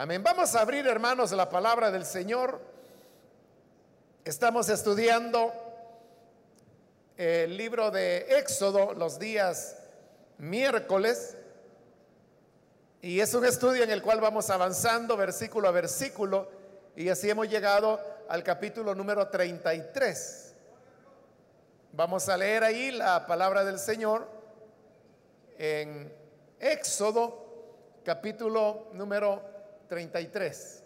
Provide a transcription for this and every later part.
Amén. Vamos a abrir, hermanos, la palabra del Señor. Estamos estudiando el libro de Éxodo los días miércoles. Y es un estudio en el cual vamos avanzando versículo a versículo. Y así hemos llegado al capítulo número 33. Vamos a leer ahí la palabra del Señor en Éxodo capítulo número 33.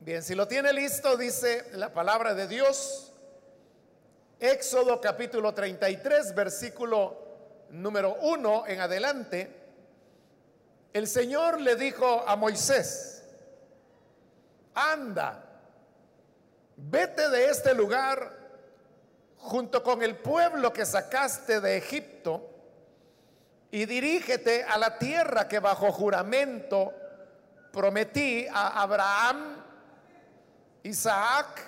Bien, si lo tiene listo, dice la palabra de Dios, Éxodo capítulo 33, versículo número 1 en adelante. El Señor le dijo a Moisés, anda, vete de este lugar junto con el pueblo que sacaste de Egipto, y dirígete a la tierra que bajo juramento prometí a Abraham, Isaac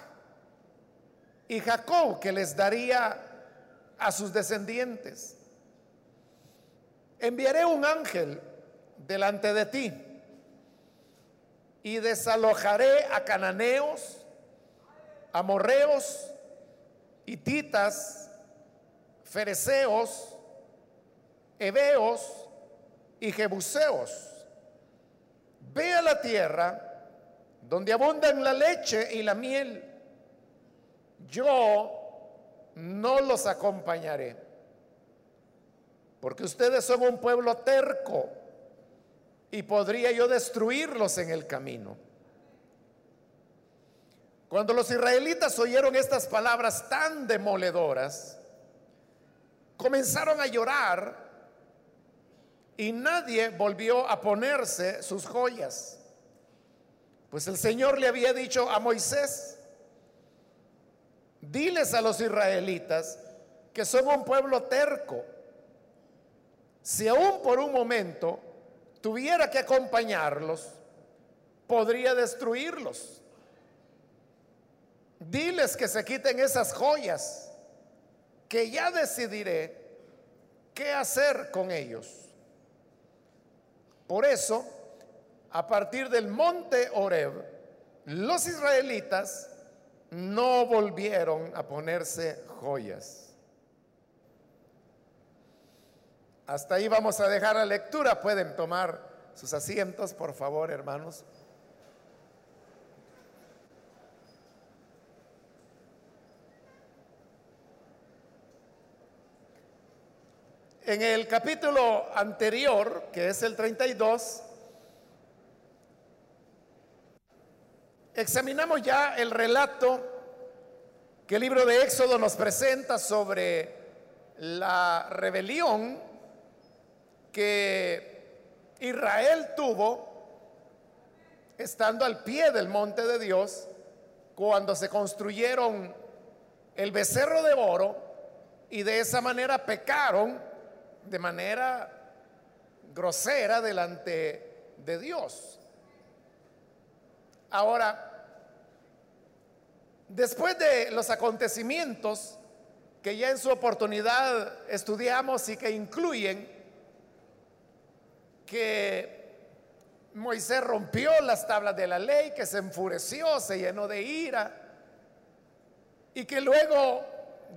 y Jacob que les daría a sus descendientes. Enviaré un ángel delante de ti y desalojaré a cananeos, amorreos, hititas, fereceos, heveos y jebuseos. Ve a la tierra donde abundan la leche y la miel. Yo no los acompañaré, porque ustedes son un pueblo terco y podría yo destruirlos en el camino. Cuando los israelitas oyeron estas palabras tan demoledoras, comenzaron a llorar y nadie volvió a ponerse sus joyas. Pues el Señor le había dicho a Moisés, diles a los israelitas que son un pueblo terco. Si aún por un momento tuviera que acompañarlos, podría destruirlos. Diles que se quiten esas joyas, que ya decidiré qué hacer con ellos. Por eso, a partir del monte Oreb, los israelitas no volvieron a ponerse joyas. Hasta ahí vamos a dejar la lectura. Pueden tomar sus asientos, por favor, hermanos. En el capítulo anterior, que es el 32, examinamos ya el relato que el libro de Éxodo nos presenta sobre la rebelión que Israel tuvo estando al pie del monte de Dios cuando se construyeron el becerro de oro y de esa manera pecaron de manera grosera delante de Dios. Ahora, después de los acontecimientos que ya en su oportunidad estudiamos y que incluyen que Moisés rompió las tablas de la ley, que se enfureció, se llenó de ira y que luego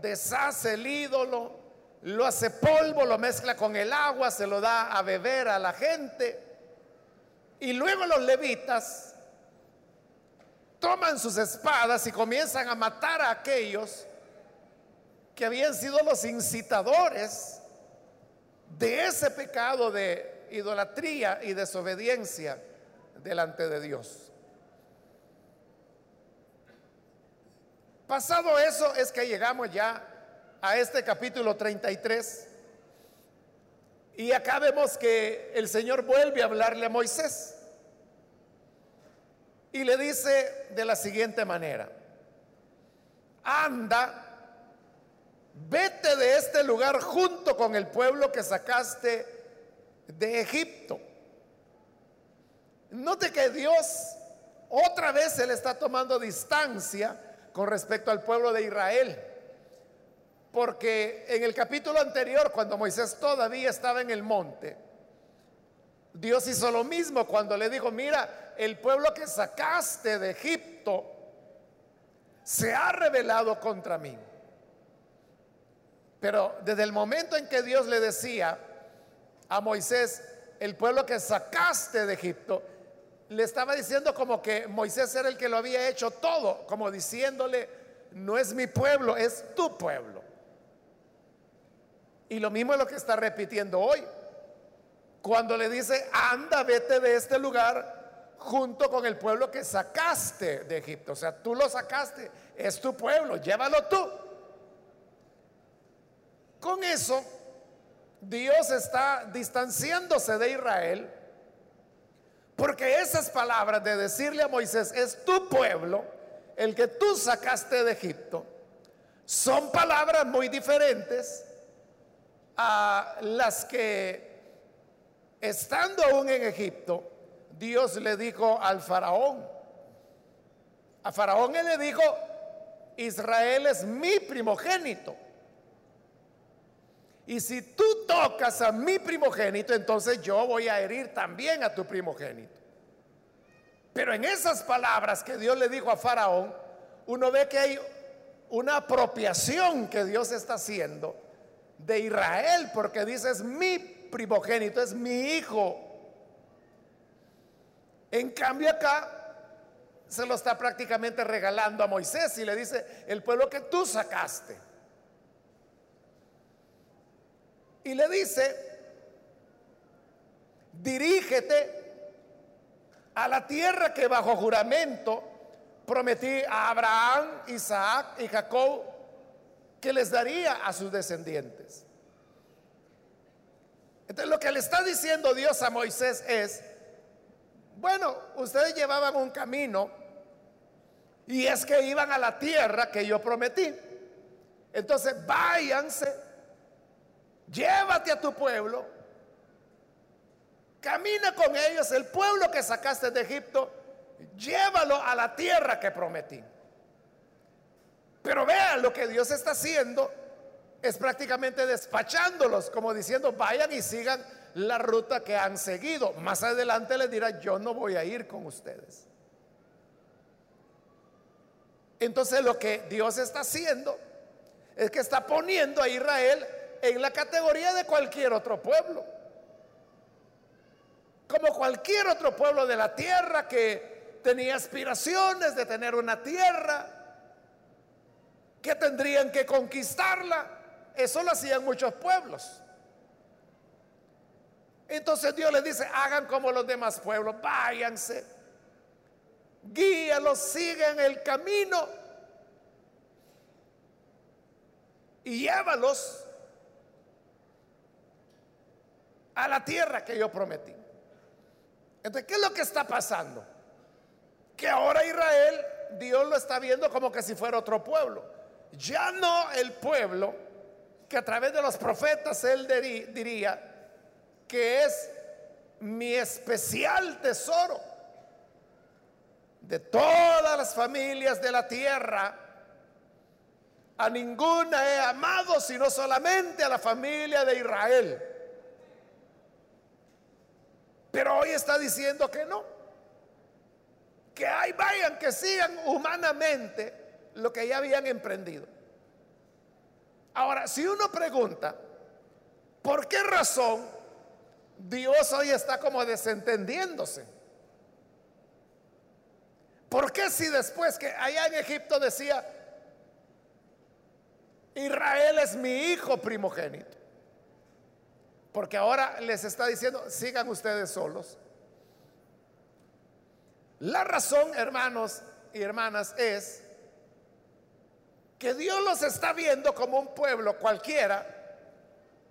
deshace el ídolo, lo hace polvo, lo mezcla con el agua, se lo da a beber a la gente. Y luego los levitas toman sus espadas y comienzan a matar a aquellos que habían sido los incitadores de ese pecado de idolatría y desobediencia delante de Dios. Pasado eso es que llegamos ya a este capítulo 33. Y acá vemos que el Señor vuelve a hablarle a Moisés. Y le dice de la siguiente manera, anda, vete de este lugar junto con el pueblo que sacaste de Egipto. Note que Dios otra vez se le está tomando distancia con respecto al pueblo de Israel Porque en el capítulo anterior, cuando Moisés todavía estaba en el monte, Dios hizo lo mismo cuando le dijo, mira, el pueblo que sacaste de Egipto se ha rebelado contra mí. Pero desde el momento en que Dios le decía a Moisés, el pueblo que sacaste de Egipto, le estaba diciendo como que Moisés era el que lo había hecho todo, como diciéndole, no es mi pueblo, es tu pueblo. Y lo mismo es lo que está repitiendo hoy. Cuando le dice, anda, vete de este lugar junto con el pueblo que sacaste de Egipto. O sea, tú lo sacaste, es tu pueblo, llévalo tú. Con eso, Dios está distanciándose de Israel porque esas palabras de decirle a Moisés, es tu pueblo, el que tú sacaste de Egipto, son palabras muy diferentes a las que, estando aún en Egipto, Dios le dijo al faraón. A faraón él le dijo, Israel es mi primogénito. Y si tú tocas a mi primogénito, entonces yo voy a herir también a tu primogénito. Pero en esas palabras que Dios le dijo a Faraón, uno ve que hay una apropiación que Dios está haciendo de Israel, porque dice es mi primogénito, es mi hijo. En cambio acá se lo está prácticamente regalando a Moisés y le dice, el pueblo que tú sacaste. Y le dice, dirígete a la tierra que bajo juramento prometí a Abraham, Isaac y Jacob que les daría a sus descendientes. Entonces lo que le está diciendo Dios a Moisés es, bueno, ustedes llevaban un camino y es que iban a la tierra que yo prometí. Entonces váyanse llévate a tu pueblo, camina con ellos, el pueblo que sacaste de Egipto, llévalo a la tierra que prometí. Pero vean lo que Dios está haciendo, es prácticamente despachándolos, como diciendo, vayan y sigan la ruta que han seguido. Más adelante les dirá, yo no voy a ir con ustedes. Entonces lo que Dios está haciendo es que está poniendo a Israel en la categoría de cualquier otro pueblo. Como cualquier otro pueblo de la tierra que tenía aspiraciones de tener una tierra, que tendrían que conquistarla. Eso lo hacían muchos pueblos. Entonces Dios les dice, hagan como los demás pueblos, váyanse, guíalos, sigan el camino y llévalos a la tierra que yo prometí. Entonces, ¿qué es lo que está pasando? Que ahora Israel, Dios lo está viendo como que si fuera otro pueblo. Ya no el pueblo que a través de los profetas él diría que es mi especial tesoro de todas las familias de la tierra. A ninguna he amado sino solamente a la familia de Israel. Pero hoy está diciendo que no. Que ahí vayan, que sigan humanamente lo que ya habían emprendido. Ahora, si uno pregunta, ¿por qué razón Dios hoy está como desentendiéndose? ¿Por qué si después que allá en Egipto decía, Israel es mi hijo primogénito? Porque ahora les está diciendo, sigan ustedes solos. La razón, hermanos y hermanas, es que Dios los está viendo como un pueblo cualquiera,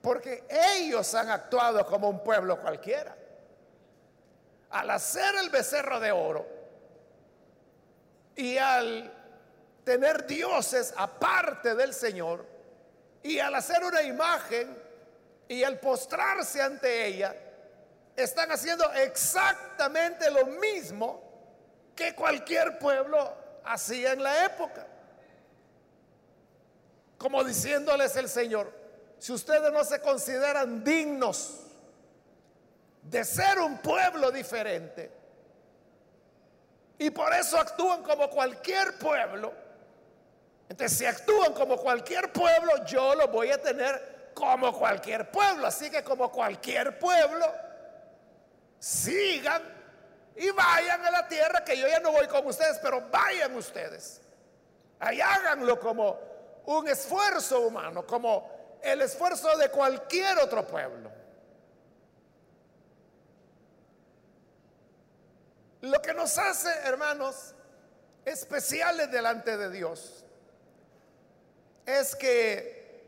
porque ellos han actuado como un pueblo cualquiera. Al hacer el becerro de oro y al tener dioses aparte del Señor y al hacer una imagen y al postrarse ante ella, están haciendo exactamente lo mismo que cualquier pueblo hacía en la época. Como diciéndoles el Señor, si ustedes no se consideran dignos de ser un pueblo diferente, y por eso actúan como cualquier pueblo, entonces si actúan como cualquier pueblo, yo lo voy a tener como cualquier pueblo. Así que como cualquier pueblo, sigan y vayan a la tierra, que yo ya no voy con ustedes, pero vayan ustedes. Ahí háganlo como un esfuerzo humano, como el esfuerzo de cualquier otro pueblo. Lo que nos hace, hermanos, especiales delante de Dios es que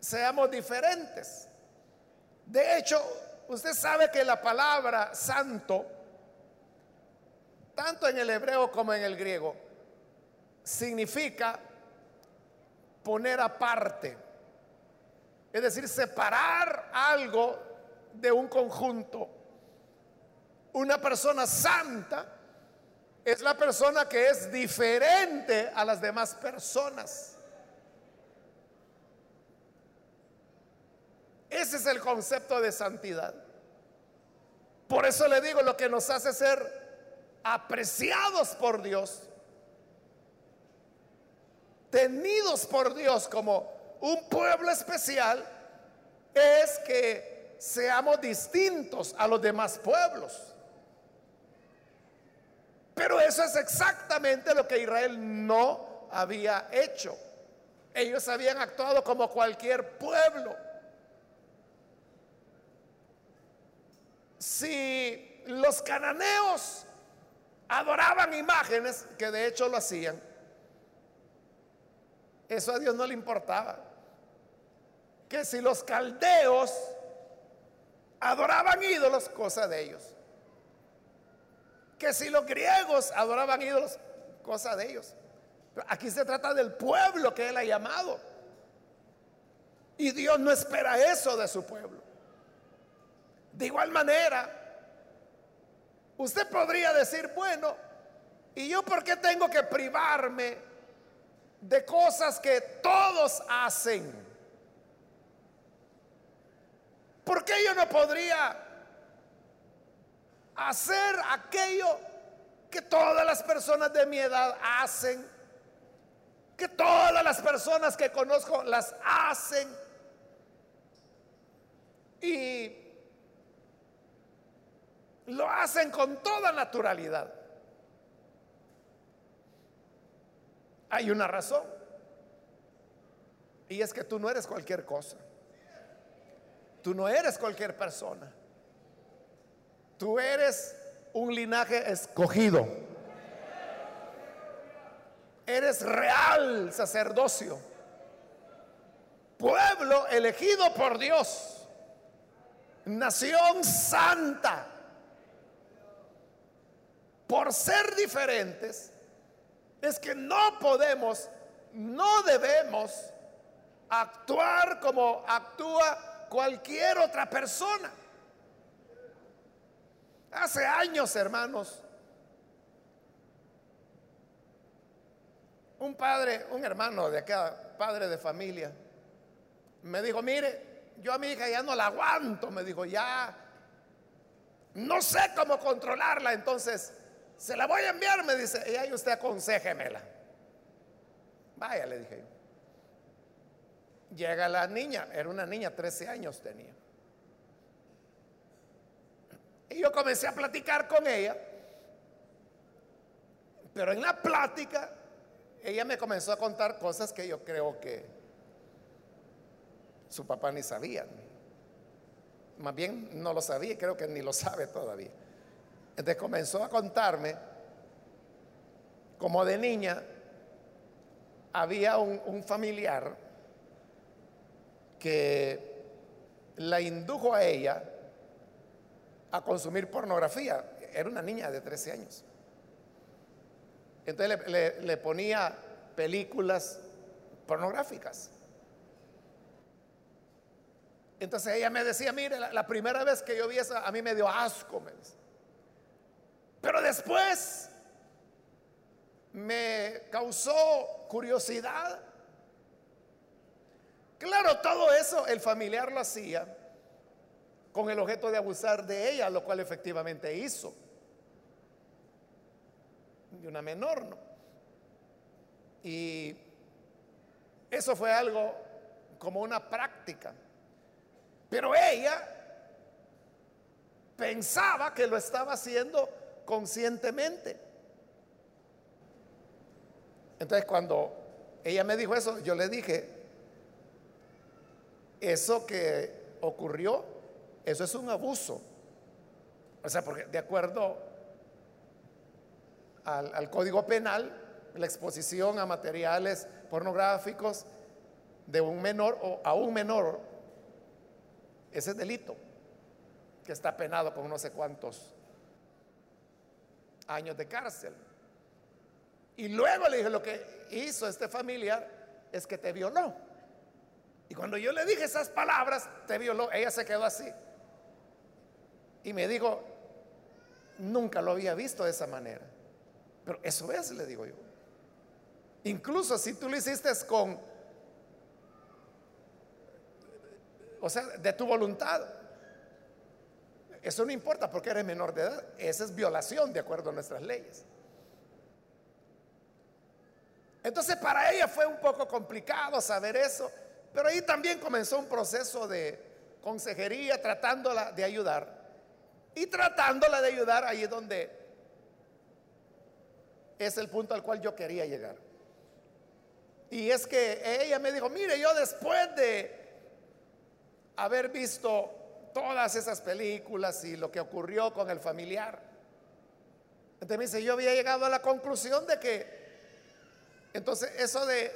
seamos diferentes. De hecho, usted sabe que la palabra santo, tanto en el hebreo como en el griego, significa poner aparte. Es decir, separar algo de un conjunto. Una persona santa es la persona que es diferente a las demás personas. Ese es el concepto de santidad. Por eso le digo, lo que nos hace ser apreciados por Dios, tenidos por Dios como un pueblo especial, es que seamos distintos a los demás pueblos. Pero eso es exactamente lo que Israel no había hecho. Ellos habían actuado como cualquier pueblo. Si los cananeos adoraban imágenes, que de hecho lo hacían, eso a Dios no le importaba. Que si los caldeos adoraban ídolos, cosa de ellos que si los griegos adoraban ídolos, cosa de ellos. aquí se trata del pueblo que él ha llamado. Y Dios no espera eso de su pueblo. De igual manera, usted podría decir, bueno, ¿y yo por qué tengo que privarme de cosas que todos hacen? ¿Por qué yo no podría hacer aquello que todas las personas de mi edad hacen, que todas las personas que conozco las hacen. Y lo hacen con toda naturalidad. Hay una razón. Y es que tú no eres cualquier cosa. Tú no eres cualquier persona. Tú eres un linaje escogido. Eres real sacerdocio. Pueblo elegido por Dios. Nación santa. Por ser diferentes, es que no podemos, no debemos actuar como actúa cualquier otra persona. Hace años, hermanos, un padre, un hermano de acá, padre de familia, me dijo, mire, yo a mi hija ya no la aguanto, me dijo, ya no sé cómo controlarla, entonces se la voy a enviar, me dice, y ahí usted aconsejemela. Vaya, le dije. Llega la niña, era una niña, 13 años tenía. Y yo comencé a platicar con ella. Pero en la plática, ella me comenzó a contar cosas que yo creo que su papá ni sabía. Más bien no lo sabía creo que ni lo sabe todavía. Entonces comenzó a contarme como de niña había un, familiar que la indujo a ella a consumir pornografía. Era una niña de 13 años. Entonces le, ponía películas pornográficas. Entonces ella me decía, mire, la, primera vez que yo vi eso, a mí me dio asco. Pero después me causó curiosidad claro, todo eso el familiar lo hacía con el objeto de abusar de ella, lo cual efectivamente hizo. De una menor, ¿no? Y eso fue algo como una práctica. Pero ella pensaba que lo estaba haciendo conscientemente. Entonces cuando ella me dijo eso, yo le dije, eso que ocurrió, eso es un abuso. O sea, porque de acuerdo al, Código Penal, la exposición a materiales pornográficos de un menor o a un menor, ese es delito, que está penado con no sé cuántos años de cárcel. Y luego le dije, lo que hizo este familiar es que te violó. Y cuando yo le dije esas palabras, te violó, ella se quedó así. Y me dijo, nunca lo había visto de esa manera. Pero eso es, le digo yo. Incluso si tú lo hiciste con, o sea, de tu voluntad. Eso no importa porque eres menor de edad. Esa es violación de acuerdo a nuestras leyes. Entonces para ella fue un poco complicado saber eso, pero ahí también comenzó un proceso de consejería tratándola de ayudar. Y tratándola de ayudar ahí es donde es el punto al cual yo quería llegar. Y es que ella me dijo, mire, yo después de haber visto todas esas películas y lo que ocurrió con el familiar, entonces me dice, yo había llegado a la conclusión de que entonces, eso de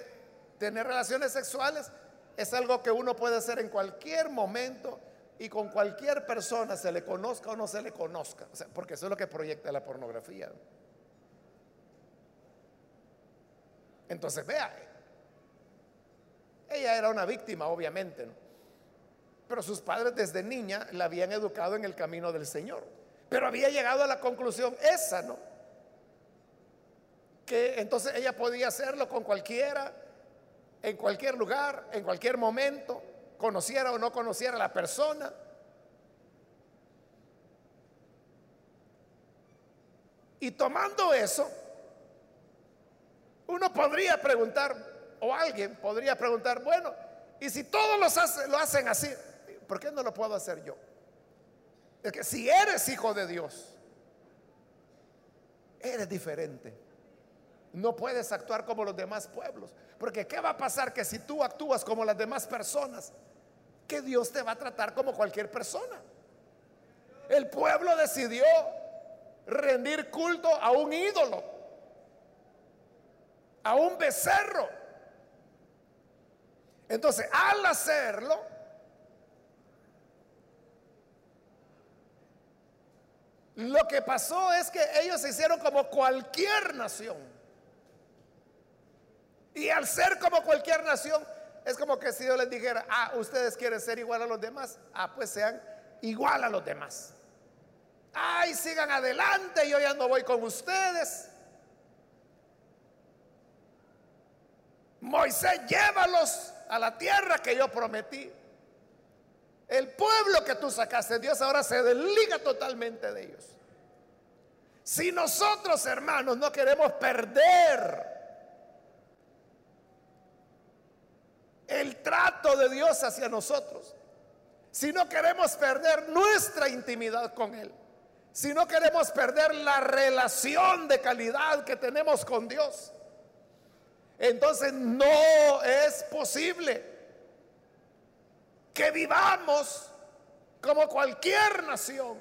tener relaciones sexuales es algo que uno puede hacer en cualquier momento y con cualquier persona, se le conozca o no se le conozca, porque eso es lo que proyecta la pornografía. Entonces, vea, ella era una víctima, obviamente, pero sus padres desde niña la habían educado en el camino del Señor, pero había llegado a la conclusión esa, ¿no? que entonces ella podía hacerlo con cualquiera, en cualquier lugar, en cualquier momento, conociera o no conociera a la persona. Y tomando eso, uno podría preguntar, o alguien podría preguntar, bueno, y si todos los lo hacen así, ¿por qué no lo puedo hacer yo? Es que si eres hijo de Dios, eres diferente. No puedes actuar como los demás pueblos. Porque ¿qué va a pasar que si tú actúas como las demás personas? Que Dios te va a tratar como cualquier persona. El pueblo decidió rendir culto a un ídolo, a un becerro. Entonces, al hacerlo, lo que pasó es que ellos se hicieron como cualquier nación. Y al ser como cualquier nación, es como que si yo les dijera, ah, ustedes quieren ser igual a los demás, ah, pues sean igual a los demás. Ay, sigan adelante, yo ya no voy con ustedes. Moisés, llévalos a la tierra que yo prometí. El pueblo que tú sacaste, Dios ahora se desliga totalmente de ellos. Si nosotros, hermanos, no queremos perder el trato de Dios hacia nosotros, si no queremos perder nuestra intimidad con Él, si no queremos perder la relación de calidad que tenemos con Dios, entonces no es posible que vivamos como cualquier nación,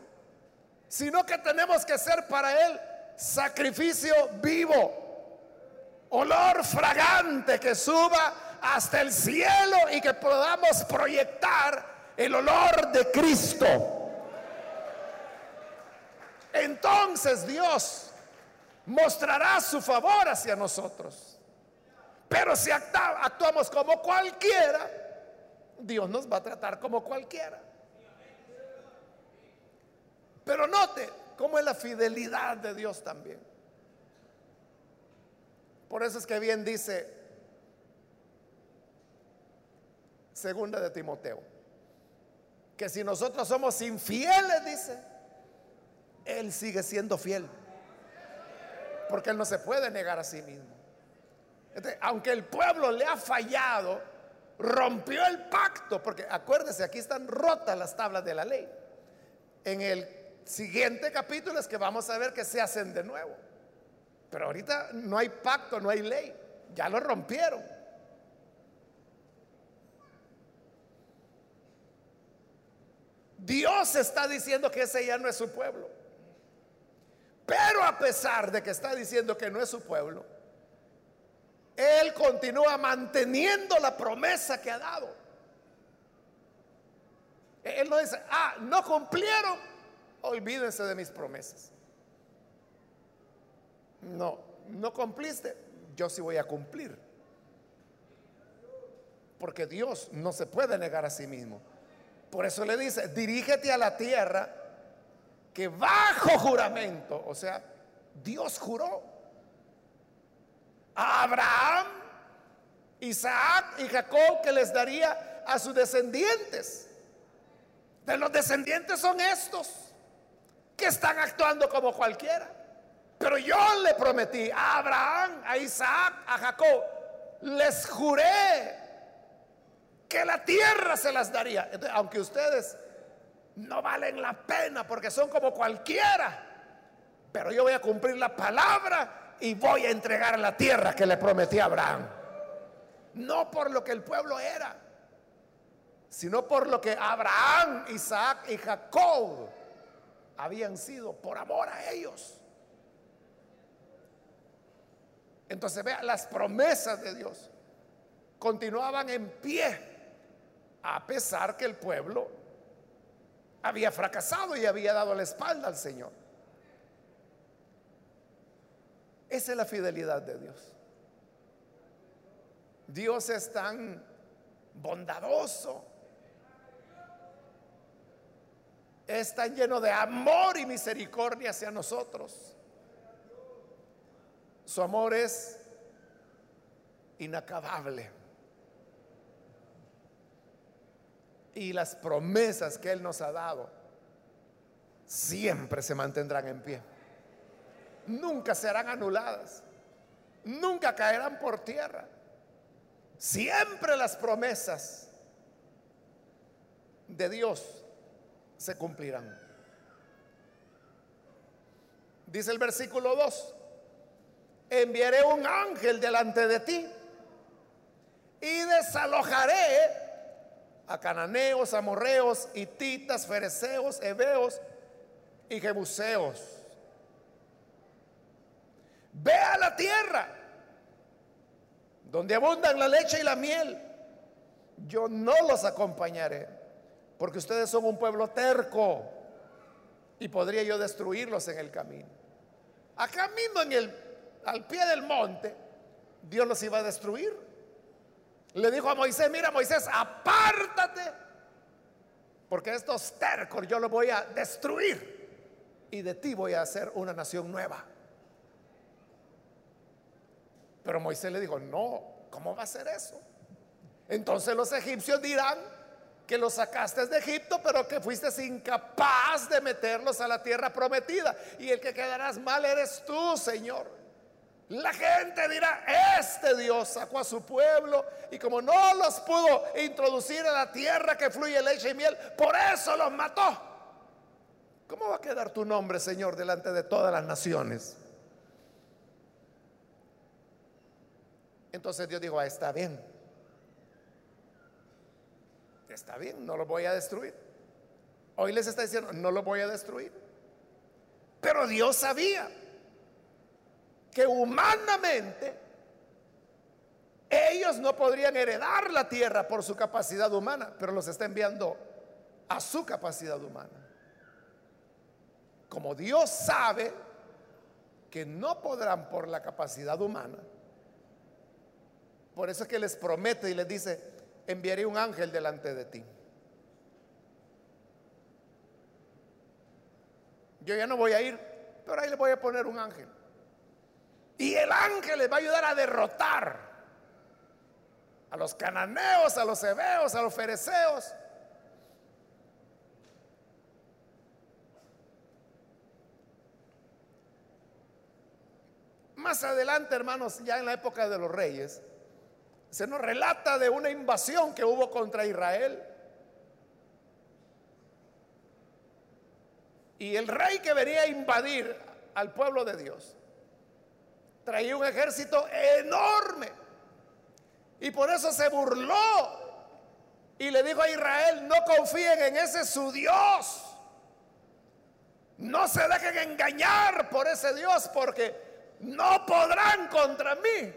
sino que tenemos que ser para Él sacrificio vivo, olor fragante que suba hasta el cielo y que podamos proyectar el olor de Cristo. Entonces Dios mostrará su favor hacia nosotros. Pero si actuamos como cualquiera, Dios nos va a tratar como cualquiera. Pero note cómo es la fidelidad de Dios también. Por eso es que bien dice segunda de Timoteo. Que si nosotros somos infieles, dice, Él sigue siendo fiel. Porque Él no se puede negar a sí mismo. aunque el pueblo le ha fallado, rompió el pacto, porque acuérdese, aquí están rotas las tablas de la ley. En el siguiente capítulo es que vamos a ver que se hacen de nuevo. Pero ahorita no hay pacto, no hay ley. Ya lo rompieron. Dios está diciendo que ese ya no es su pueblo. Pero a pesar de que está diciendo que no es su pueblo, Él continúa manteniendo la promesa que ha dado. Él no dice, ah, no cumplieron, olvídense de mis promesas. No, no cumpliste, yo sí voy a cumplir. Porque Dios no se puede negar a sí mismo. Por eso le dice, dirígete a la tierra que bajo juramento, o sea, Dios juró a Abraham, Isaac y Jacob que les daría a sus descendientes. De los descendientes son estos que están actuando como cualquiera. Pero yo le prometí a Abraham, a Isaac, a Jacob, les juré que la tierra se las daría. aunque ustedes no valen la pena porque son como cualquiera, pero yo voy a cumplir la palabra y voy a entregar la tierra que le prometí a Abraham. No por lo que el pueblo era, sino por lo que Abraham, Isaac y Jacob habían sido por amor a ellos. Entonces vea, las promesas de Dios continuaban en pie a pesar que el pueblo había fracasado y había dado la espalda al Señor. Esa es la fidelidad de Dios. Dios es tan bondadoso, es tan lleno de amor y misericordia hacia nosotros. Su amor es inacabable. y las promesas que Él nos ha dado siempre se mantendrán en pie. Nunca serán anuladas. Nunca caerán por tierra. Siempre las promesas de Dios se cumplirán. Dice el versículo 2, enviaré un ángel delante de ti y desalojaré a cananeos, amorreos, hititas, fereceos, heveos y jebuseos. Ve a la tierra donde abundan la leche y la miel. Yo no los acompañaré, porque ustedes son un pueblo terco y podría yo destruirlos en el camino. Acá mismo en el al pie del monte, Dios los iba a destruir. Le dijo a Moisés, mira Moisés, apártate, porque estos tercos yo los voy a destruir y de ti voy a hacer una nación nueva. Pero Moisés le dijo, no, ¿cómo va a ser eso? Entonces los egipcios dirán que los sacaste de Egipto, pero que fuiste incapaz de meterlos a la tierra prometida. Y el que quedarás mal eres tú, Señor. La gente dirá, este Dios sacó a su pueblo y como no los pudo introducir a la tierra que fluye leche y miel, por eso los mató. ¿Cómo va a quedar tu nombre, Señor, delante de todas las naciones? Entonces Dios dijo, ah, está bien. Está bien, no lo voy a destruir. Hoy les está diciendo, no lo voy a destruir. Pero Dios sabía que humanamente ellos no podrían heredar la tierra por su capacidad humana, pero los está enviando a su capacidad humana. Como Dios sabe que no podrán por la capacidad humana, por eso es que les promete y les dice, enviaré un ángel delante de ti. Yo ya no voy a ir, pero ahí le voy a poner un ángel. Y el ángel les va a ayudar a derrotar a los cananeos, a los hebeos, a los fereceos. Más adelante, hermanos, ya en la época de los reyes, se nos relata de una invasión que hubo contra Israel. Y el rey que venía a invadir al pueblo de Dios traía un ejército enorme. Y por eso se burló y le dijo a Israel, no confíen en ese su Dios. No se dejen engañar por ese Dios porque no podrán contra mí.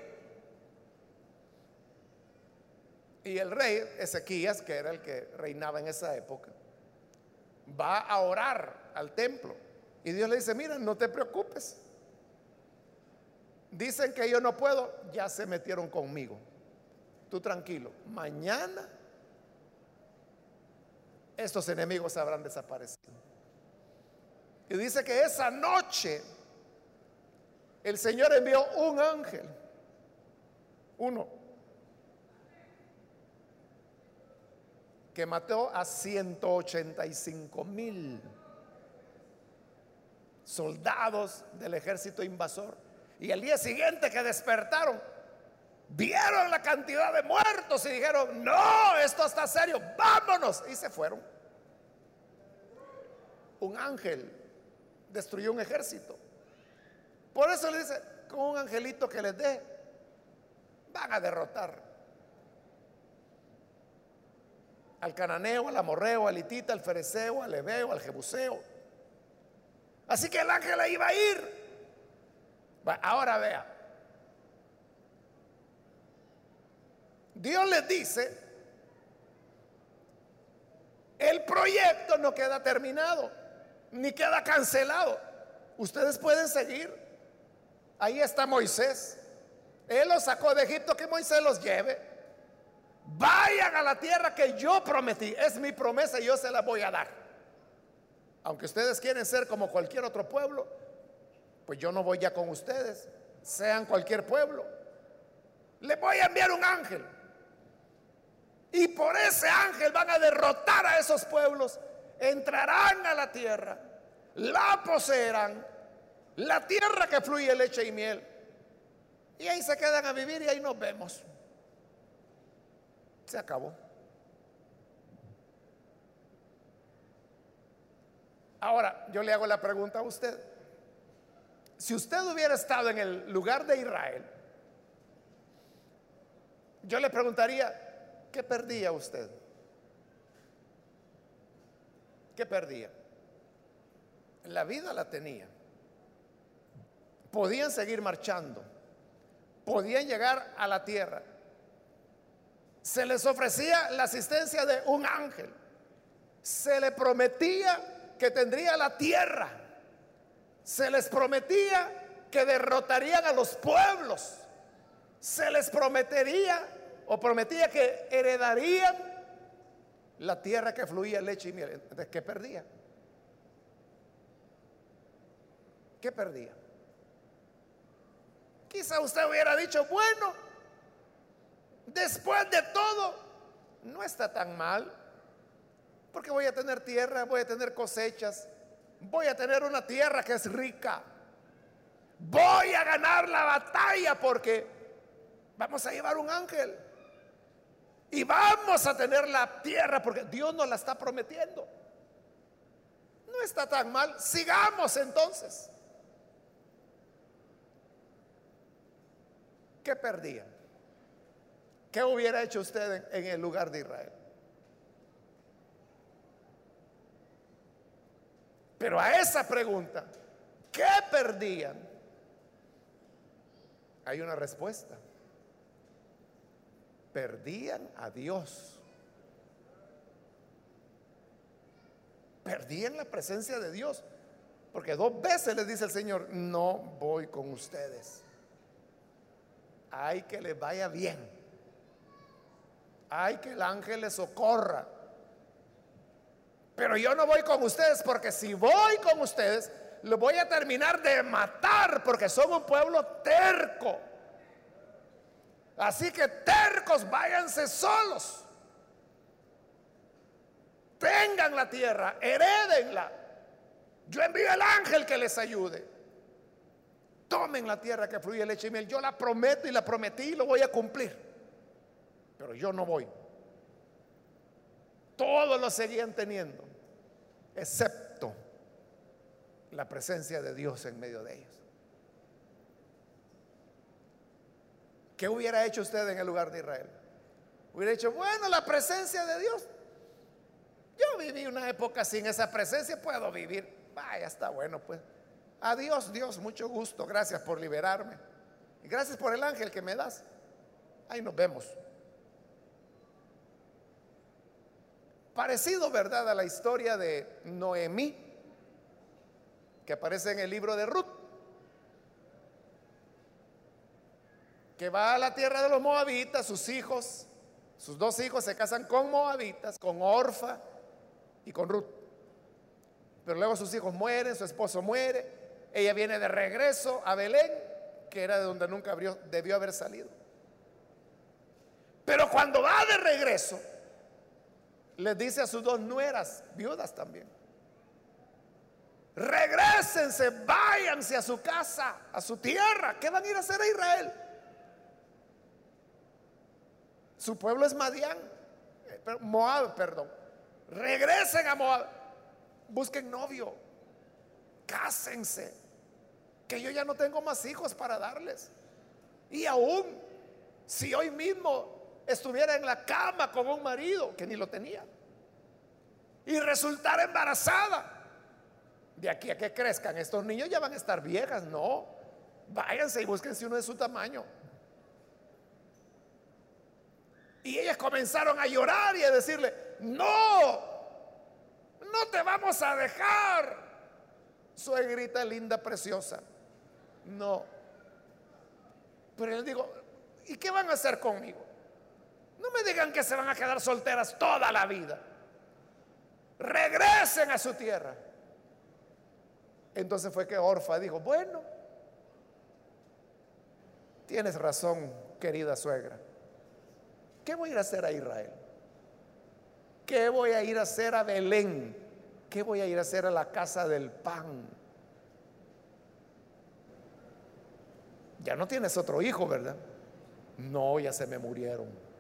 Y el rey Ezequías, que era el que reinaba en esa época, va a orar al templo. Y Dios le dice, mira, no te preocupes. Dicen que yo no puedo, ya se metieron conmigo. Tú tranquilo, mañana estos enemigos habrán desaparecido. Y dice que esa noche el Señor envió un ángel, uno, que mató a 185 mil soldados del ejército invasor. Y el día siguiente que despertaron, vieron la cantidad de muertos y dijeron, no, esto está serio, vámonos. Y se fueron. Un ángel destruyó un ejército. Por eso le dice, con un angelito que les dé, van a derrotar al cananeo, al amorreo, al hitita, al fereceo, al ebeo, al jebuseo. Así que el ángel iba a ir. Ahora vea. Dios les dice, el proyecto no queda terminado, ni queda cancelado. Ustedes pueden seguir. Ahí está Moisés. Él los sacó de Egipto, que Moisés los lleve. Vayan a la tierra que yo prometí. Es mi promesa y yo se la voy a dar. Aunque ustedes quieren ser como cualquier otro pueblo, pues yo no voy ya con ustedes. Sean cualquier pueblo. Le voy a enviar un ángel. Y por ese ángel van a derrotar a esos pueblos. Entrarán a la tierra. La poseerán. La tierra que fluye leche y miel. Y ahí se quedan a vivir y ahí nos vemos. Se acabó. Ahora, yo le hago la pregunta a usted. Si usted hubiera estado en el lugar de Israel, yo le preguntaría, ¿qué perdía usted? ¿Qué perdía? La vida la tenía. Podían seguir marchando. Podían llegar a la tierra se les ofrecía la asistencia de un ángel. Se le prometía que tendría la tierra. Se les prometía que derrotarían a los pueblos. Se les prometería o prometía que heredarían la tierra que fluía leche y miel. ¿qué perdía? ¿Qué perdía? Quizá usted hubiera dicho, bueno, Después de todo, no está tan mal, porque voy a tener tierra, voy a tener cosechas, voy a tener una tierra que es rica, voy a ganar la batalla porque vamos a llevar un ángel y vamos a tener la tierra porque Dios nos la está prometiendo. No está tan mal, sigamos entonces. ¿Qué perdían? ¿Qué hubiera hecho usted en, el lugar de Israel? Pero a esa pregunta, ¿qué perdían? Hay una respuesta. Perdían a Dios. Perdían la presencia de Dios. Porque dos veces les dice el Señor, no voy con ustedes. Hay que les vaya bien. Hay que el ángel les socorra. Pero yo no voy con ustedes porque si voy con ustedes, lo voy a terminar de matar porque son un pueblo terco. Así que tercos, váyanse solos. Tengan la tierra, herédenla. Yo envío el ángel que les ayude. Tomen la tierra que fluye leche y miel. Yo la prometo y la prometí y lo voy a cumplir. Pero yo no voy. Todos lo seguían teniendo, excepto la presencia de Dios en medio de ellos. ¿Qué hubiera hecho usted en el lugar de Israel? Hubiera dicho, bueno, la presencia de Dios. Yo viví una época sin esa presencia, puedo vivir. Vaya, está bueno, pues. Adiós, Dios, mucho gusto. Gracias por liberarme. Gracias por el ángel que me das. Ahí nos vemos. Parecido, ¿verdad?, a la historia de Noemí, que aparece en el libro de Ruth, que va a la tierra de los moabitas, sus hijos, sus dos hijos se casan con moabitas, con Orfa y con Ruth. Pero luego sus hijos mueren, su esposo muere, ella viene de regreso a Belén, que era de donde nunca debió haber salido. Pero cuando va de regreso, les dice a sus dos nueras, viudas también, regresense, váyanse a su casa, a su tierra. ¿Qué van a ir a hacer a Israel? Su pueblo es Madián, eh, Moab, perdón. Regresen a Moab, busquen novio, cásense, que yo ya no tengo más hijos para darles. Y aún, si hoy mismo estuviera en la cama con un marido que ni lo tenía y resultara embarazada. De aquí a que crezcan estos niños ya van a estar viejas, no. Váyanse y búsquense uno de su tamaño. Y ellas comenzaron a llorar y a decirle, no, no te vamos a dejar, suegrita linda, preciosa. No. Pero él digo, ¿y qué van a hacer conmigo? No me digan que se van a quedar solteras toda la vida. Regresen a su tierra. Entonces fue que Orfa dijo, bueno, tienes razón, querida suegra. ¿Qué voy a ir a hacer a Israel? ¿Qué voy a ir a hacer a Belén? ¿Qué voy a ir a hacer a la casa del pan? Ya no tienes otro hijo, ¿verdad? No, ya se me murieron.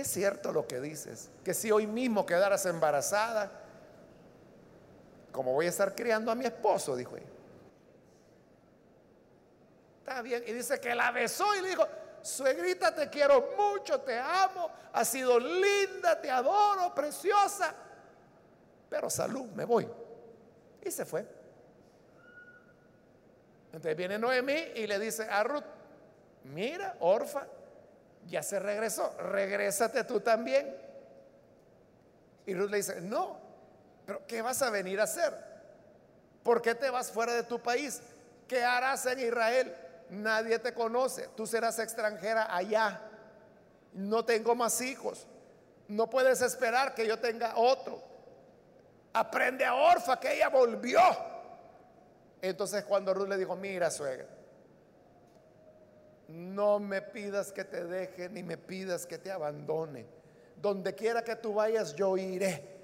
Es cierto lo que dices, que si hoy mismo quedaras embarazada, como voy a estar criando a mi esposo, dijo ella. Está bien, y dice que la besó y le dijo, suegrita, te quiero mucho, te amo, has sido linda, te adoro, preciosa, pero salud, me voy. Y se fue. Entonces viene Noemí y le dice a Ruth, mira, Orfa, ya se regresó, regrésate tú también. Y Ruth le dice, no, pero ¿qué vas a venir a hacer? ¿Por qué te vas fuera de tu país? ¿Qué harás en Israel? Nadie te conoce, tú serás extranjera allá. No tengo más hijos. No puedes esperar que yo tenga otro. Aprende a Orfa que ella volvió. Entonces cuando Ruth le dijo, mira suegra, no me pidas que te deje ni me pidas que te abandone. Donde quiera que tú vayas, yo iré.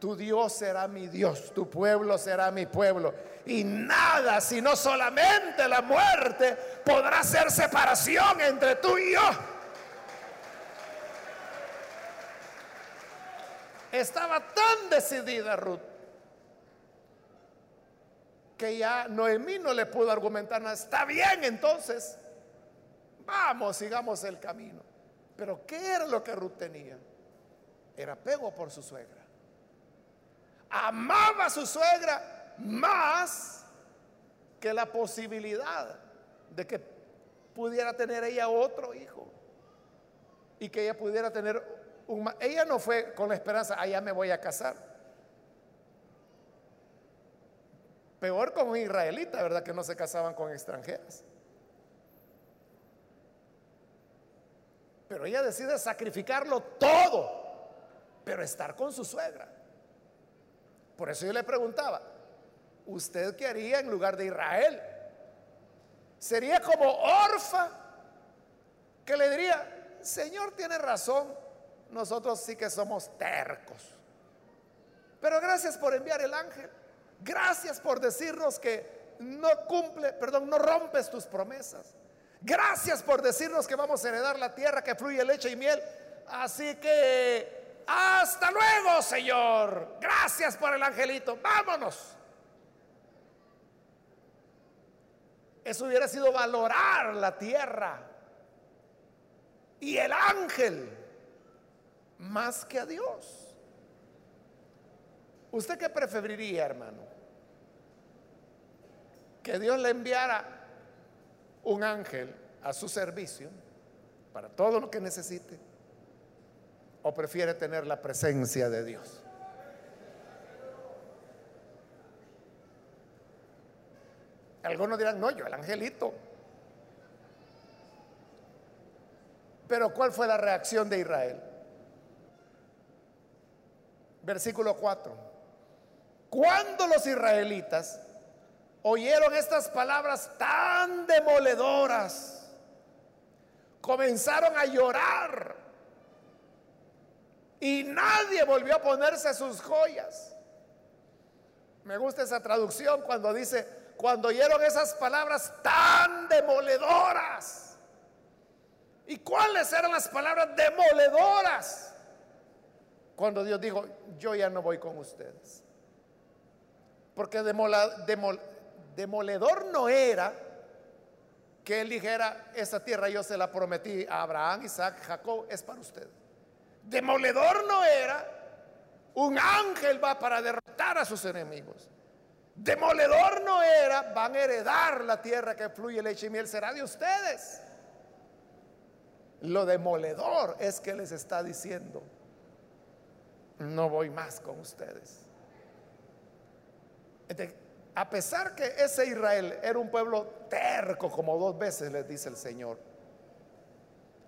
Tu Dios será mi Dios, tu pueblo será mi pueblo. Y nada, sino solamente la muerte, podrá ser separación entre tú y yo. Estaba tan decidida Ruth que ya Noemí no le pudo argumentar nada. Está bien entonces. Vamos, sigamos el camino. Pero ¿qué era lo que Ruth tenía? Era apego por su suegra. Amaba a su suegra más que la posibilidad de que pudiera tener ella otro hijo y que ella pudiera tener un... Ella no fue con la esperanza, allá me voy a casar. Peor con un israelita, ¿verdad? Que no se casaban con extranjeras. Pero ella decide sacrificarlo todo, pero estar con su suegra. Por eso yo le preguntaba, ¿usted qué haría en lugar de Israel? Sería como Orfa que le diría, Señor tiene razón, nosotros sí que somos tercos. Pero gracias por enviar el ángel. Gracias por decirnos que no cumple, perdón, no rompes tus promesas. Gracias por decirnos que vamos a heredar la tierra que fluye leche y miel. Así que hasta luego, Señor. Gracias por el angelito. Vámonos. Eso hubiera sido valorar la tierra y el ángel más que a Dios. ¿Usted qué preferiría, hermano? Que Dios le enviara un ángel a su servicio para todo lo que necesite. ¿O prefiere tener la presencia de Dios? Algunos dirán, no, yo el angelito. Pero ¿cuál fue la reacción de Israel? Versículo 4. Cuando los israelitas oyeron estas palabras tan demoledoras, comenzaron a llorar y nadie volvió a ponerse sus joyas. Me gusta esa traducción cuando dice, cuando oyeron esas palabras tan demoledoras. ¿Y cuáles eran las palabras demoledoras? Cuando Dios dijo, yo ya no voy con ustedes. Porque demoledor no era que él dijera, esa tierra yo se la prometí a Abraham, Isaac, Jacob, es para usted. Demoledor no era, un ángel va para derrotar a sus enemigos. Demoledor no era, van a heredar la tierra que fluye leche y miel, será de ustedes. Lo demoledor es que les está diciendo, no voy más con ustedes a pesar que ese Israel era un pueblo terco, como dos veces les dice el Señor,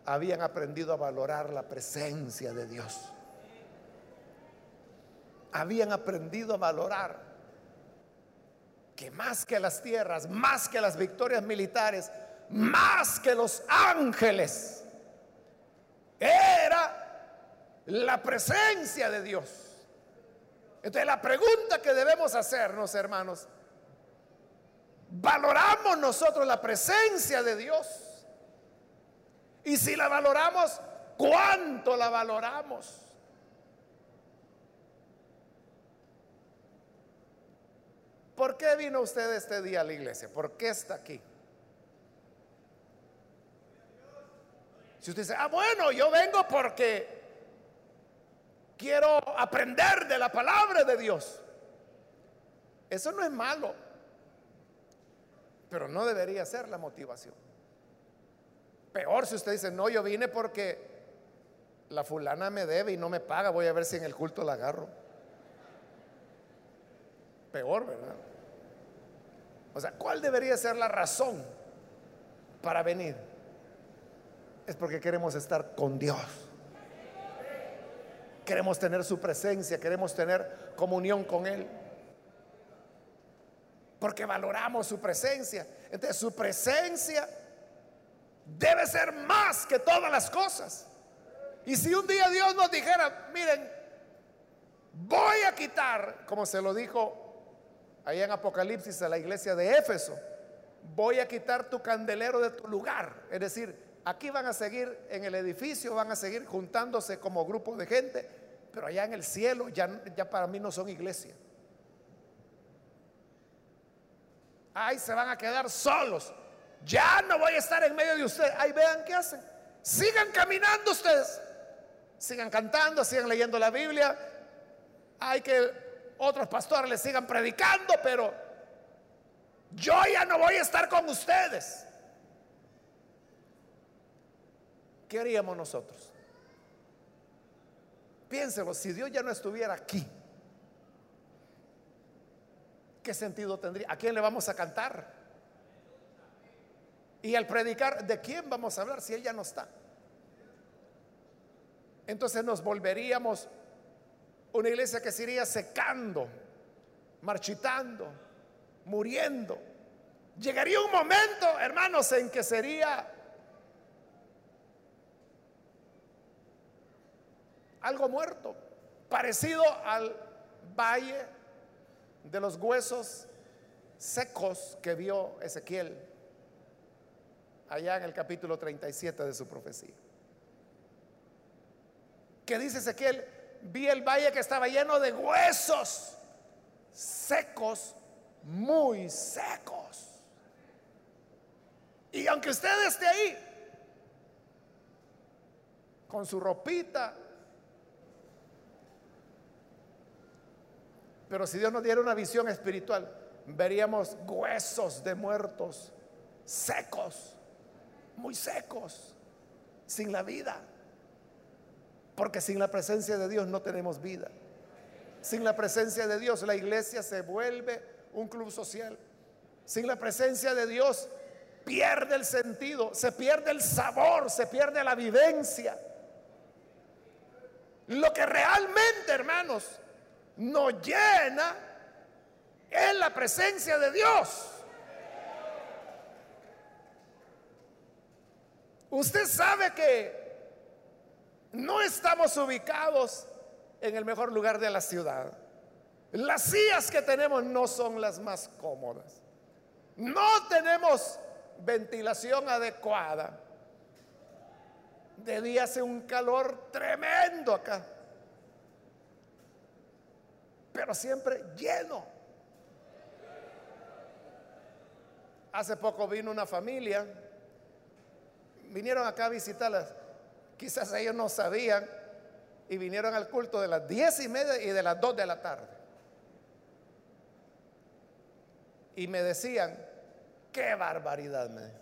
habían aprendido a valorar la presencia de Dios. Habían aprendido a valorar que más que las tierras, más que las victorias militares, más que los ángeles, era la presencia de Dios. Entonces la pregunta que debemos hacernos, hermanos, ¿valoramos nosotros la presencia de Dios? Y si la valoramos, ¿cuánto la valoramos? ¿Por qué vino usted este día a la iglesia? ¿Por qué está aquí? Si usted dice, ah, bueno, yo vengo porque quiero aprender de la palabra de Dios. Eso no es malo, pero no debería ser la motivación. Peor si usted dice, no, yo vine porque la fulana me debe y no me paga, voy a ver si en el culto la agarro. Peor, ¿verdad? O sea, ¿cuál debería ser la razón para venir? Es porque queremos estar con Dios queremos tener su presencia, queremos tener comunión con Él. Porque valoramos su presencia. Entonces su presencia debe ser más que todas las cosas. Y si un día Dios nos dijera, miren, voy a quitar, como se lo dijo ahí en Apocalipsis a la iglesia de Éfeso, voy a quitar tu candelero de tu lugar. Es decir, aquí van a seguir en el edificio, van a seguir juntándose como grupo de gente, pero allá en el cielo ya, ya para mí no son iglesia. Ahí se van a quedar solos. Ya no voy a estar en medio de ustedes. Ahí vean qué hacen. Sigan caminando ustedes. Sigan cantando, sigan leyendo la Biblia. Hay que otros pastores les sigan predicando, pero yo ya no voy a estar con ustedes. ¿Qué haríamos nosotros? Piénselo, si Dios ya no estuviera aquí, ¿qué sentido tendría? ¿A quién le vamos a cantar? Y al predicar, ¿de quién vamos a hablar si Él ya no está? Entonces nos volveríamos una iglesia que se iría secando, marchitando, muriendo, Llegaría un momento, hermanos, en que sería algo muerto, parecido al valle de los huesos secos que vio Ezequiel allá en el capítulo 37 de su profecía. Que dice Ezequiel, vi el valle que estaba lleno de huesos secos, muy secos. Y aunque usted esté ahí, con su ropita, pero si Dios nos diera una visión espiritual, veríamos huesos de muertos secos, muy secos, sin la vida. Porque sin la presencia de Dios no tenemos vida. Sin la presencia de Dios la iglesia se vuelve un club social. Sin la presencia de Dios pierde el sentido, se pierde el sabor, se pierde la vivencia. Lo que realmente, hermanos, nos llena es la presencia de Dios. Usted sabe que no estamos ubicados en el mejor lugar de la ciudad. Las sillas que tenemos no son las más cómodas. No tenemos ventilación adecuada. De día hace un calor tremendo acá. Pero siempre lleno. Hace poco vino una familia. Vinieron acá a visitarlas. Quizás ellos no sabían y vinieron al culto de las diez y media y de las dos de la tarde. Y me decían, qué barbaridad, me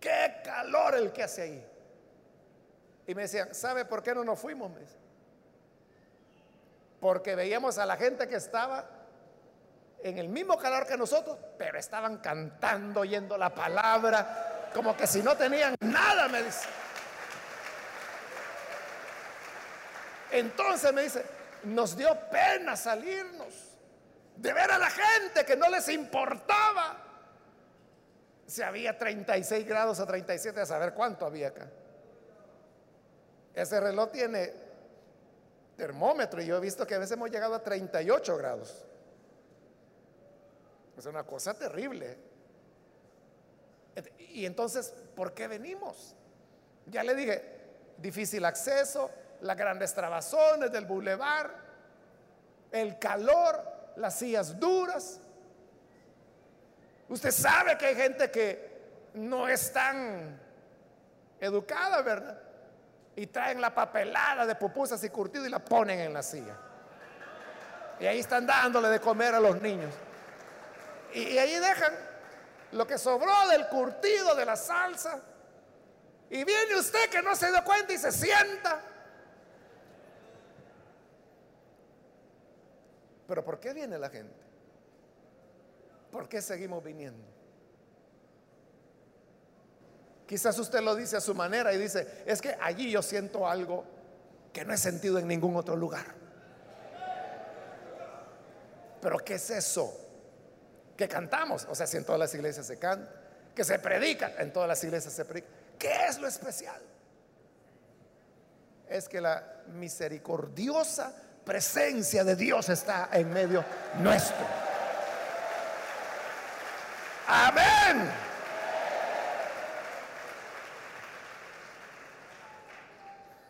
qué calor el que hace ahí. Y me decían, ¿sabe por qué no nos fuimos? Porque veíamos a la gente que estaba en el mismo calor que nosotros, pero estaban cantando, oyendo la palabra, como que si no tenían nada, me dice. Entonces me dice, nos dio pena salirnos, de ver a la gente que no les importaba. Si había 36 grados a 37, a saber cuánto había acá. Ese reloj tiene termómetro y yo he visto que a veces hemos llegado a 38 grados. Es una cosa terrible. Y entonces, ¿por qué venimos? Ya le dije, difícil acceso, las grandes trabazones del bulevar, el calor, las sillas duras. Usted sabe que hay gente que no es tan educada, ¿verdad? Y traen la papelada de pupusas y curtido y la ponen en la silla. Y ahí están dándole de comer a los niños. Y, ahí dejan lo que sobró del curtido, de la salsa. Y viene usted que no se dio cuenta y se sienta Pero ¿por qué viene la gente? ¿Por qué seguimos viniendo? Quizás usted lo dice a su manera y dice, es que allí yo siento algo que no he sentido en ningún otro lugar. Pero ¿qué es eso? Que cantamos, o sea, si en todas las iglesias se canta, que se predica, en todas las iglesias se predica. ¿Qué es lo especial? Es que la misericordiosa presencia de Dios está en medio nuestro. Amén.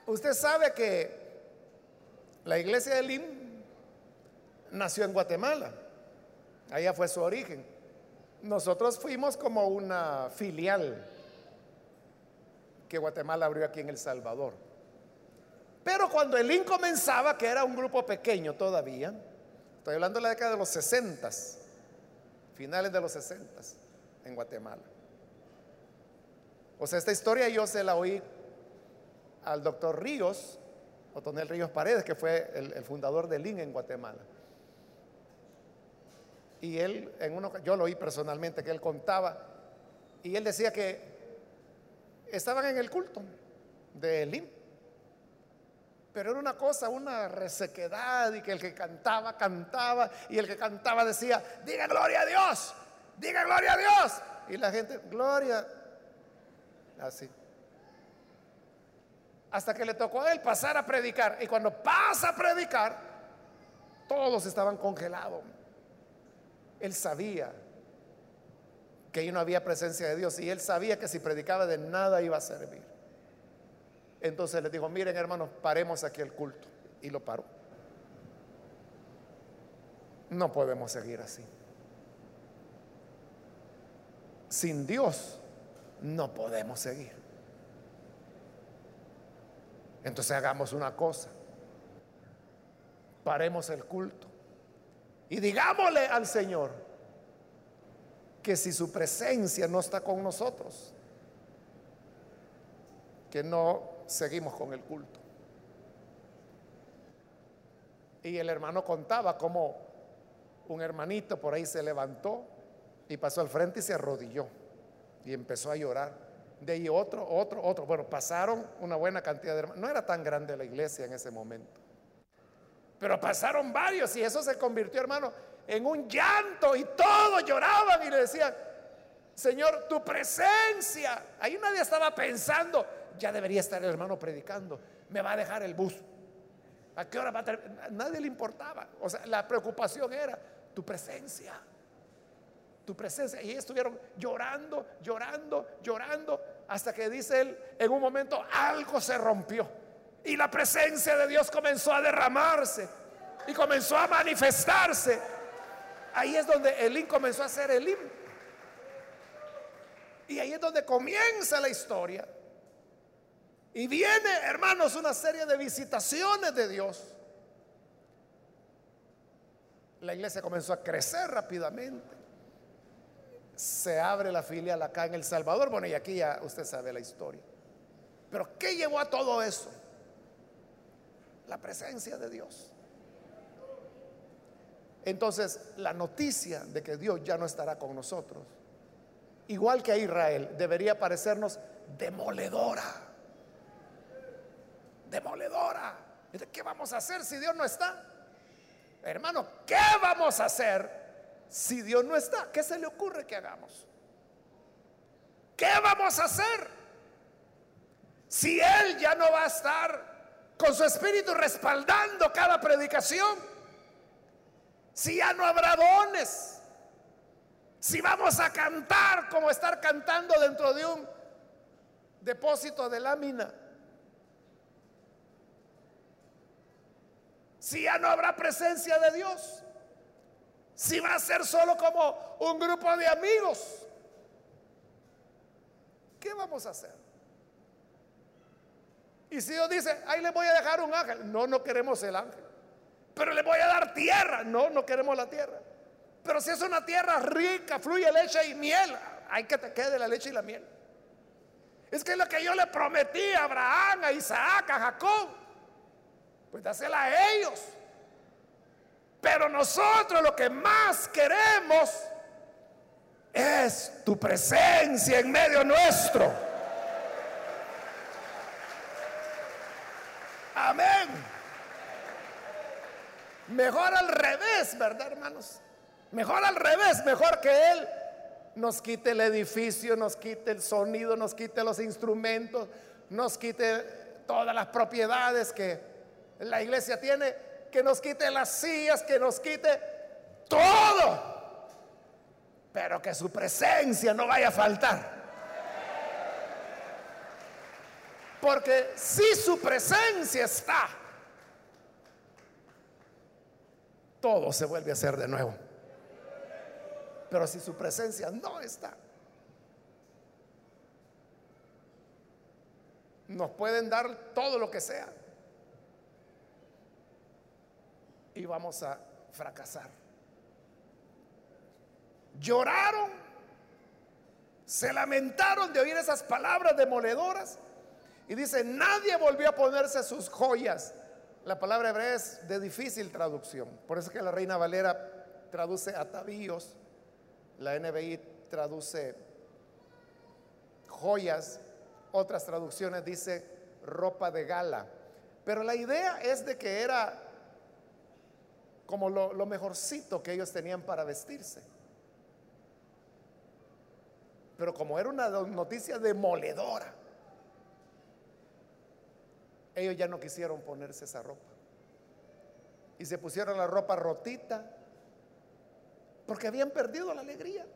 Usted sabe que la iglesia de Lim nació en Guatemala. Allá fue su origen. Nosotros fuimos como una filial que Guatemala abrió aquí en El Salvador. Pero cuando el IN comenzaba, que era un grupo pequeño todavía, estoy hablando de la década de los 60, finales de los 60 en Guatemala. O sea, esta historia yo se la oí al doctor Ríos, Otonel Ríos Paredes, que fue el, fundador del IN en Guatemala. Y él, en uno, yo lo oí personalmente, que él contaba, y él decía que estaban en el culto del IN pero era una cosa, una resequedad y que el que cantaba, cantaba y el que cantaba decía, diga gloria a Dios. diga gloria a Dios. Y la gente, gloria. Así. Hasta que le tocó a él pasar a predicar. Y cuando pasa a predicar, todos estaban congelados. Él sabía que ahí no había presencia de Dios y él sabía que si predicaba de nada iba a servir. Entonces les dijo, miren hermanos, paremos aquí el culto. Y lo paró. No podemos seguir así. Sin Dios no podemos seguir. Entonces hagamos una cosa. Paremos el culto. Y digámosle al Señor que si su presencia no está con nosotros, que no seguimos con el culto. Y el hermano contaba cómo un hermanito por ahí se levantó y pasó al frente y se arrodilló y empezó a llorar. De ahí otro, otro, otro. Bueno, pasaron una buena cantidad de hermanos. No era tan grande la iglesia en ese momento. Pero pasaron varios y eso se convirtió, hermano, en un llanto y todos lloraban y le decían, Señor, tu presencia. Ahí nadie estaba pensando, ya debería estar el hermano predicando, me va a dejar el bus. ¿A qué hora va a terminar? Nadie le importaba. O sea, la preocupación era tu presencia. Tu presencia. Y estuvieron llorando, llorando, llorando, hasta que dice él, en un momento algo se rompió. Y la presencia de Dios comenzó a derramarse y comenzó a manifestarse. Ahí es donde Elín comenzó a hacer Elín. Y ahí es donde comienza la historia. Y viene, hermanos, una serie de visitaciones de Dios. La iglesia comenzó a crecer rápidamente. Se abre la filial acá en El Salvador. Bueno, y aquí ya usted sabe la historia. Pero ¿qué llevó a todo eso? La presencia de Dios. Entonces, la noticia de que Dios ya no estará con nosotros, igual que a Israel, debería parecernos demoledora demoledora. ¿Qué vamos a hacer si Dios no está? Hermano, ¿qué vamos a hacer si Dios no está? ¿Qué se le ocurre que hagamos? ¿Qué vamos a hacer si Él ya no va a estar con su espíritu respaldando cada predicación? Si ya no habrá dones, si vamos a cantar como estar cantando dentro de un depósito de lámina. si ya no habrá presencia de Dios? Si va a ser solo como un grupo de amigos, ¿qué vamos a hacer? Y si Dios dice, ahí le voy a dejar un ángel, no, no queremos el ángel. Pero le voy a dar tierra, no, no queremos la tierra. Pero si es una tierra rica, fluye leche y miel, hay que te quede la leche y la miel. Es que es lo que yo le prometí a Abraham, a Isaac, a Jacob. Pues dásela a ellos. Pero nosotros lo que más queremos es tu presencia en medio nuestro. Amén. Mejor al revés, ¿verdad, hermanos? Mejor al revés, mejor que Él nos quite el edificio, nos quite el sonido, nos quite los instrumentos, nos quite todas las propiedades que la iglesia tiene, que nos quite las sillas, que nos quite todo. Pero que su presencia no vaya a faltar. Porque si su presencia está, todo se vuelve a hacer de nuevo. Pero si su presencia no está, nos pueden dar todo lo que sea. Y vamos a fracasar. Lloraron, se lamentaron de oír esas palabras demoledoras y dice, nadie volvió a ponerse sus joyas. La palabra hebrea es de difícil traducción, por eso que la Reina Valera traduce atavíos, la NBI traduce joyas, otras traducciones dice ropa de gala. Pero la idea es de que era como lo, mejorcito que ellos tenían para vestirse. Pero como era una noticia demoledora, ellos ya no quisieron ponerse esa ropa. Y se pusieron la ropa rotita porque habían perdido la alegría.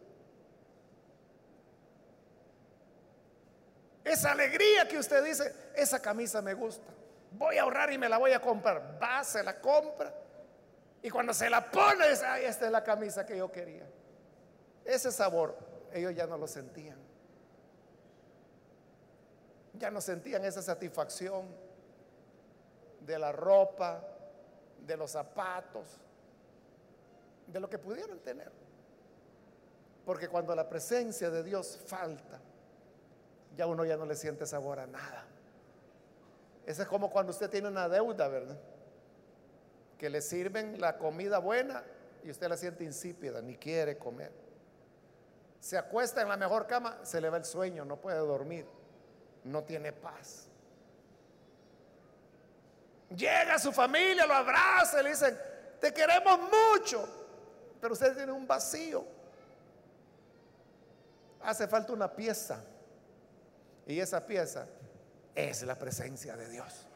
Esa alegría que usted dice, esa camisa me gusta. Voy a ahorrar y me la voy a comprar. Va, se la compra. Y cuando se la pone, dice, ay, esta es la camisa que yo quería. Ese sabor, ellos ya no lo sentían. Ya no sentían esa satisfacción de la ropa, de los zapatos, de lo que pudieron tener. Porque cuando la presencia de Dios falta, ya uno ya no le siente sabor a nada. Eso es como cuando usted tiene una deuda, ¿verdad? Que le sirven la comida buena y usted la siente insípida, ni quiere comer. Se acuesta en la mejor cama, se le va el sueño, no puede dormir, no tiene paz. Llega a su familia, lo abraza le dicen, te queremos mucho, pero usted tiene un vacío. Hace falta una pieza. Y esa pieza es la presencia de Dios.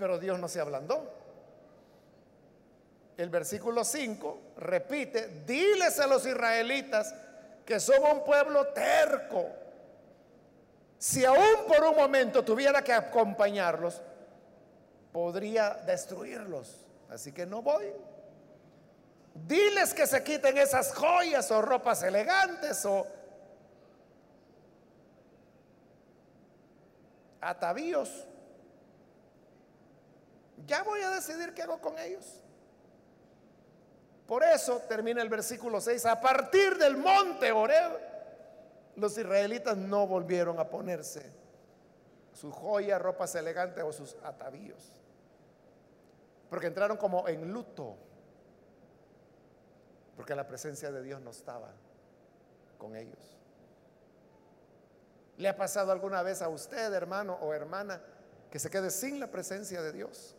Pero Dios no se ablandó. El versículo 5 repite, diles a los israelitas que son un pueblo terco. Si aún por un momento tuviera que acompañarlos, podría destruirlos. Así que no voy. Diles que se quiten esas joyas o ropas elegantes o atavíos. Ya voy a decidir qué hago con ellos. Por eso termina el versículo 6. A partir del monte Oreb, los israelitas no volvieron a ponerse sus joyas, ropas elegantes o sus atavíos. Porque entraron como en luto porque la presencia de Dios no estaba con ellos. ¿Le ha pasado alguna vez a usted, hermano o hermana, que se quede sin la presencia de Dios?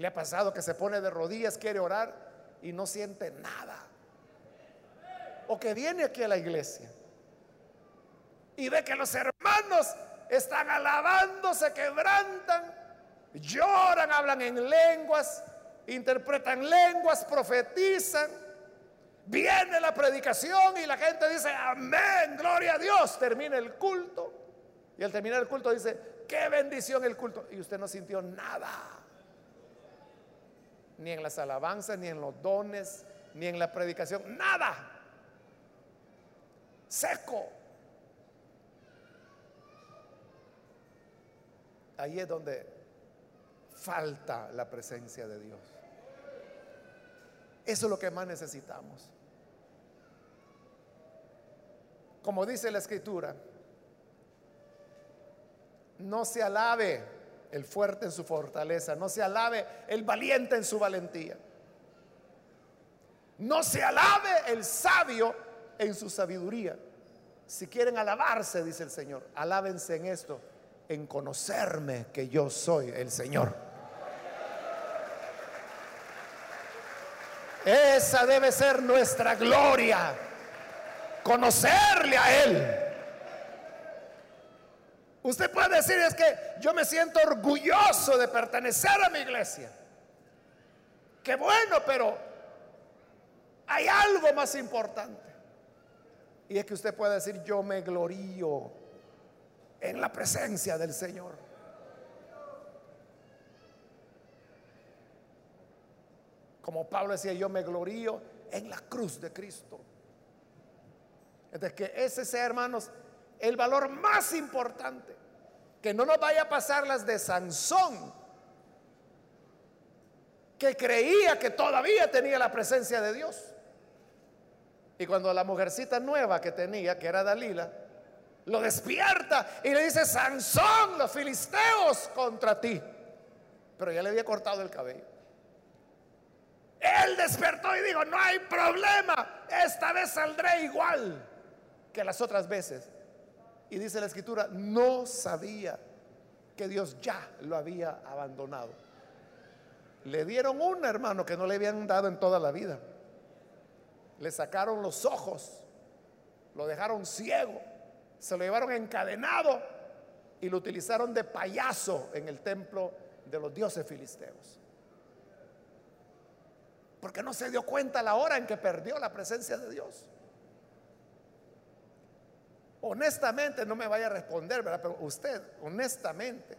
¿Le ha pasado que se pone de rodillas, quiere orar y no siente nada? O que viene aquí a la iglesia y ve que los hermanos están alabando, se quebrantan, lloran, hablan en lenguas, interpretan lenguas, profetizan. Viene la predicación y la gente dice, amén, gloria a Dios. Termina el culto. Y al terminar el culto dice, qué bendición el culto. Y usted no sintió nada. Ni en las alabanzas, ni en los dones, ni en la predicación. Nada. Seco. Ahí es donde falta la presencia de Dios. Eso es lo que más necesitamos. Como dice la escritura, no se alabe el fuerte en su fortaleza, no se alabe el valiente en su valentía. No se alabe el sabio en su sabiduría. Si quieren alabarse, dice el Señor, alábense en esto, en conocerme que yo soy el Señor. Esa debe ser nuestra gloria. Conocerle a Él. Usted puede decir es que yo me siento orgulloso de pertenecer a mi iglesia. Qué bueno, pero hay algo más importante. Y es que usted puede decir yo me glorío en la presencia del Señor. Como Pablo decía, yo me glorío en la cruz de Cristo. Entonces, que ese sea, hermanos, el valor más importante. Que no nos vaya a pasar las de Sansón, que creía que todavía tenía la presencia de Dios. Y cuando la mujercita nueva que tenía, que era Dalila, lo despierta y le dice, Sansón, los filisteos contra ti. Pero ya le había cortado el cabello. Él despertó y dijo, no hay problema, esta vez saldré igual que las otras veces. Y dice la escritura, no sabía que Dios ya lo había abandonado. Le dieron un hermano que no le habían dado en toda la vida. Le sacaron los ojos, lo dejaron ciego, se lo llevaron encadenado y lo utilizaron de payaso en el templo de los dioses filisteos. Porque no se dio cuenta la hora en que perdió la presencia de Dios. Honestamente, no me vaya a responder, ¿verdad? Pero usted, honestamente,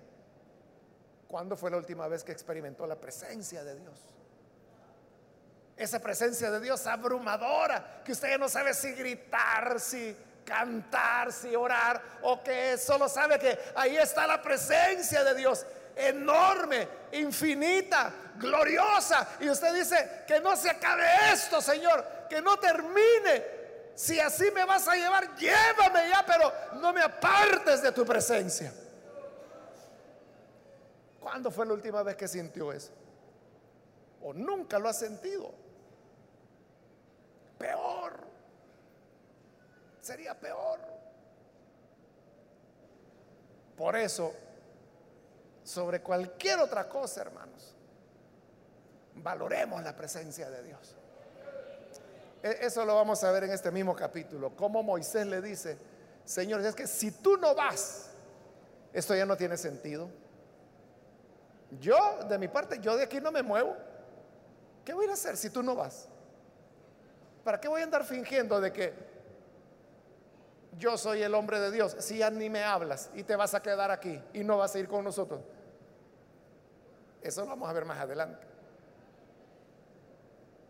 ¿cuándo fue la última vez que experimentó la presencia de Dios? Esa presencia de Dios abrumadora, que usted ya no sabe si gritar, si cantar, si orar, o que solo sabe que ahí está la presencia de Dios, enorme, infinita, gloriosa. Y usted dice, que no se acabe esto, Señor, que no termine. Si así me vas a llevar, llévame ya, pero no me apartes de tu presencia. ¿Cuándo fue la última vez que sintió eso? ¿O nunca lo ha sentido? Peor. Sería peor. Por eso, sobre cualquier otra cosa, hermanos, valoremos la presencia de Dios. E, eso lo vamos a ver en este mismo capítulo. Como Moisés le dice, Señor, es que si tú no vas, esto ya no tiene sentido. Yo, de mi parte, yo de aquí no me muevo. ¿Qué voy a hacer si tú no vas? ¿Para qué voy a andar fingiendo de que yo soy el hombre de Dios si ya ni me hablas y te vas a quedar aquí y no vas a ir con nosotros? Eso lo vamos a ver más adelante.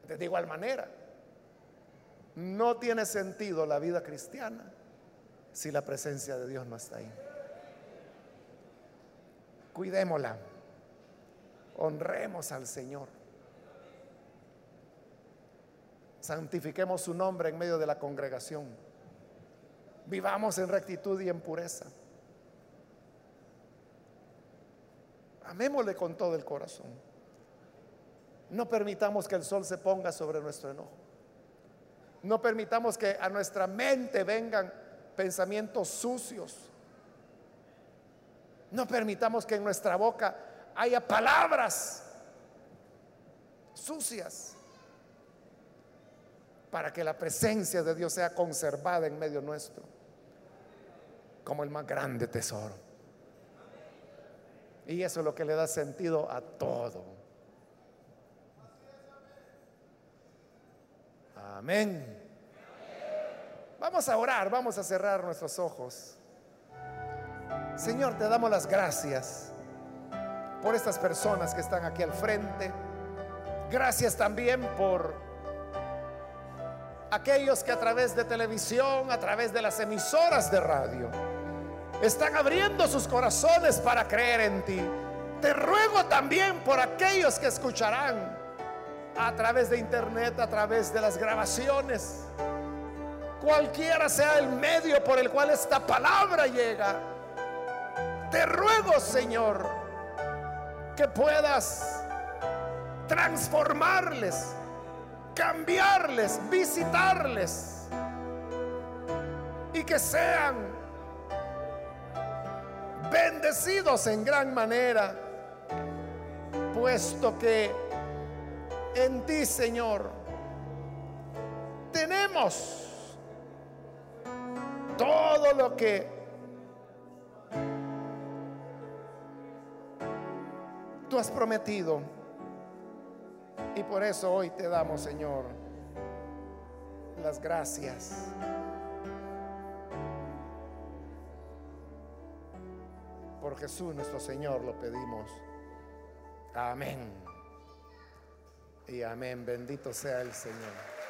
De igual manera, no tiene sentido la vida cristiana si la presencia de Dios no está ahí. Cuidémosla. Honremos al Señor. Santifiquemos su nombre en medio de la congregación. Vivamos en rectitud y en pureza. Amémosle con todo el corazón. No permitamos que el sol se ponga sobre nuestro enojo. No permitamos que a nuestra mente vengan pensamientos sucios. No permitamos que en nuestra boca haya palabras sucias para que la presencia de Dios sea conservada en medio nuestro como el más grande tesoro. Y eso es lo que le da sentido a todo. Amén. Vamos a orar, vamos a cerrar nuestros ojos. Señor, te damos las gracias por estas personas que están aquí al frente. Gracias también por aquellos que a través de televisión, a través de las emisoras de radio, están abriendo sus corazones para creer en ti. Te ruego también por aquellos que escucharán a través de internet, a través de las grabaciones, cualquiera sea el medio por el cual esta palabra llega. Te ruego, Señor, que puedas transformarles, cambiarles, visitarles y que sean bendecidos en gran manera, puesto que en ti, Señor, tenemos todo lo que tú has prometido. Y por eso hoy te damos, Señor, las gracias. Por Jesús nuestro Señor lo pedimos. Amén. Y amén. Bendito sea el Señor.